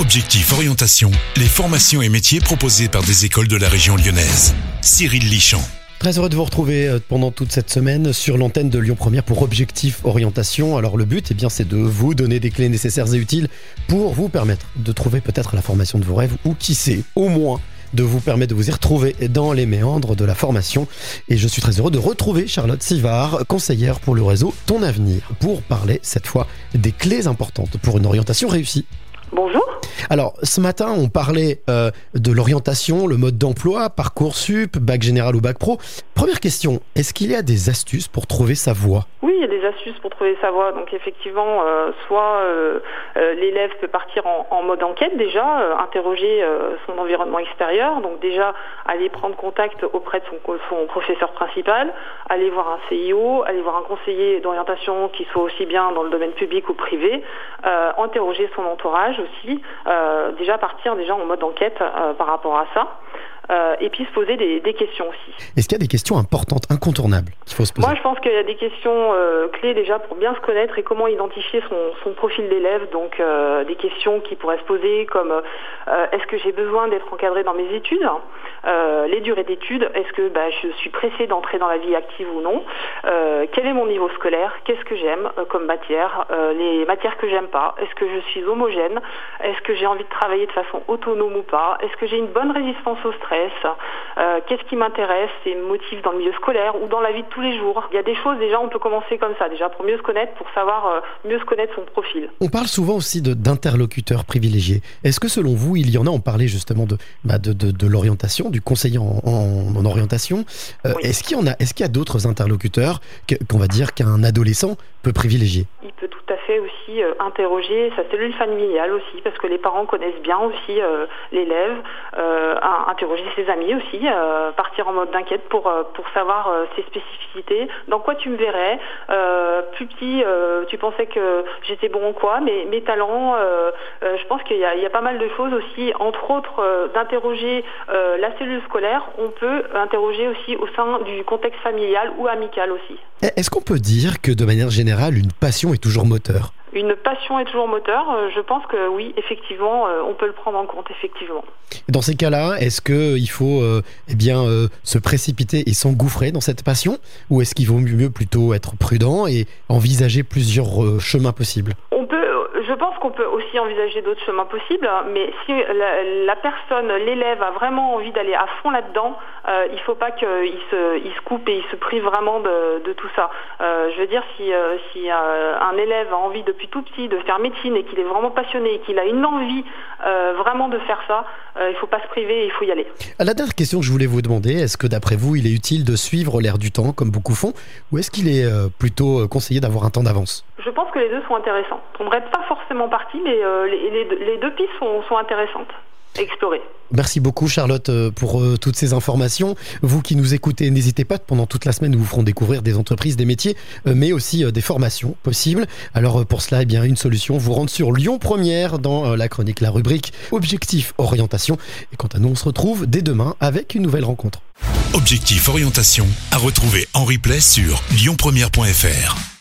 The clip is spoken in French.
Objectif Orientation, les formations et métiers proposés par des écoles de la région lyonnaise. Cyril Lichamp. Très heureux de vous retrouver euh, pendant toute cette semaine sur l'antenne de Lyon Première pour Objectif Orientation. Alors le but, eh bien, c'est de vous donner des clés nécessaires et utiles pour vous permettre de trouver peut-être la formation de vos rêves ou qui sait, au moins de vous permettre de vous y retrouver dans les méandres de la formation. Et je suis très heureux de retrouver Charlotte Sivard, conseillère pour le réseau Ton Avenir, pour parler cette fois des clés importantes pour une orientation réussie. Alors, ce matin, on parlait euh, de l'orientation, le mode d'emploi, Parcoursup, bac général ou bac pro. Première question, est-ce qu'il y a des astuces pour trouver sa voie? Oui, il y a des astuces pour trouver sa voie. Donc effectivement, euh, soit euh, l'élève peut partir en, mode enquête déjà, interroger son environnement extérieur, donc déjà aller prendre contact auprès de son, professeur principal, aller voir un CIO, aller voir un conseiller d'orientation qui soit aussi bien dans le domaine public ou privé, interroger son entourage aussi, déjà partir déjà en mode enquête euh, par rapport à ça. Euh, et puis se poser des, questions aussi. Est-ce qu'il y a des questions importantes, incontournables qu'il faut se poser? Moi, je pense qu'il y a des questions clés déjà pour bien se connaître et comment identifier son, profil d'élève. Donc, des questions qui pourraient se poser comme est-ce que j'ai besoin d'être encadré dans mes études? Les durées d'études, est-ce que bah, je suis pressée d'entrer dans la vie active ou non? Quel est mon niveau scolaire? Qu'est-ce que j'aime comme matière? Les matières que j'aime pas? Est-ce que je suis homogène? Est-ce que j'ai envie de travailler de façon autonome ou pas? Est-ce que j'ai une bonne résistance au stress? Euh, Qu'est-ce qui m'intéresse et me motive dans le milieu scolaire ou dans la vie de tous les jours? Il y a des choses déjà, on peut commencer comme ça, déjà pour mieux se connaître, pour savoir euh, mieux se connaître son profil. On parle souvent aussi d'interlocuteurs privilégiés. Est-ce que selon vous, il y en a On parlait justement de, bah, de, l'orientation, du conseiller en, orientation. Euh, est-ce qu'il y en a Est-ce qu'il y a d'autres interlocuteurs qu'on va dire qu'un adolescent peut privilégier? Il peut aussi interroger sa cellule familiale aussi parce que les parents connaissent bien aussi euh, l'élève, euh, interroger ses amis aussi, euh, partir en mode d'enquête pour, pour savoir ses spécificités, dans quoi tu me verrais. plus petit, tu pensais que j'étais bon en quoi, mais mes talents, je pense qu'il y, y, a pas mal de choses aussi, entre autres d'interroger la cellule scolaire, on peut interroger aussi au sein du contexte familial ou amical aussi. Est-ce qu'on peut dire que de manière générale, une passion est toujours moteur? Une passion est toujours moteur. Euh, je pense que oui, effectivement, euh, on peut le prendre en compte, effectivement. Dans ces cas-là, est-ce qu'il faut euh, eh bien, se précipiter et s'engouffrer dans cette passion? Ou est-ce qu'il vaut mieux plutôt être prudent et envisager plusieurs chemins possibles? On peut je pense qu'on peut aussi envisager d'autres chemins possibles, mais si la, personne, l'élève, a vraiment envie d'aller à fond là-dedans, euh, il ne faut pas qu'il se, il se coupe et il se prive vraiment de, tout ça. Euh, je veux dire, si, euh, si un élève a envie depuis tout petit de faire médecine et qu'il est vraiment passionné et qu'il a une envie vraiment de faire ça, il ne faut pas se priver, il faut y aller. La dernière question que je voulais vous demander, est-ce que d'après vous, il est utile de suivre l'air du temps, comme beaucoup font, ou est-ce qu'il est plutôt conseillé d'avoir un temps d'avance? Je pense que les deux sont intéressants. On ne pas forcément parti, mais les, deux pistes sont, sont intéressantes explorer. Merci beaucoup Charlotte euh, pour euh, toutes ces informations. Vous qui nous écoutez, n'hésitez pas, pendant toute la semaine, nous vous ferons découvrir des entreprises, des métiers, euh, mais aussi des formations possibles. Alors pour cela, eh bien, une solution, vous rendre sur Lyon Première dans la chronique, la rubrique Objectif Orientation. Et quant à nous, on se retrouve dès demain avec une nouvelle rencontre. Objectif Orientation à retrouver en replay sur lyonpremière.fr.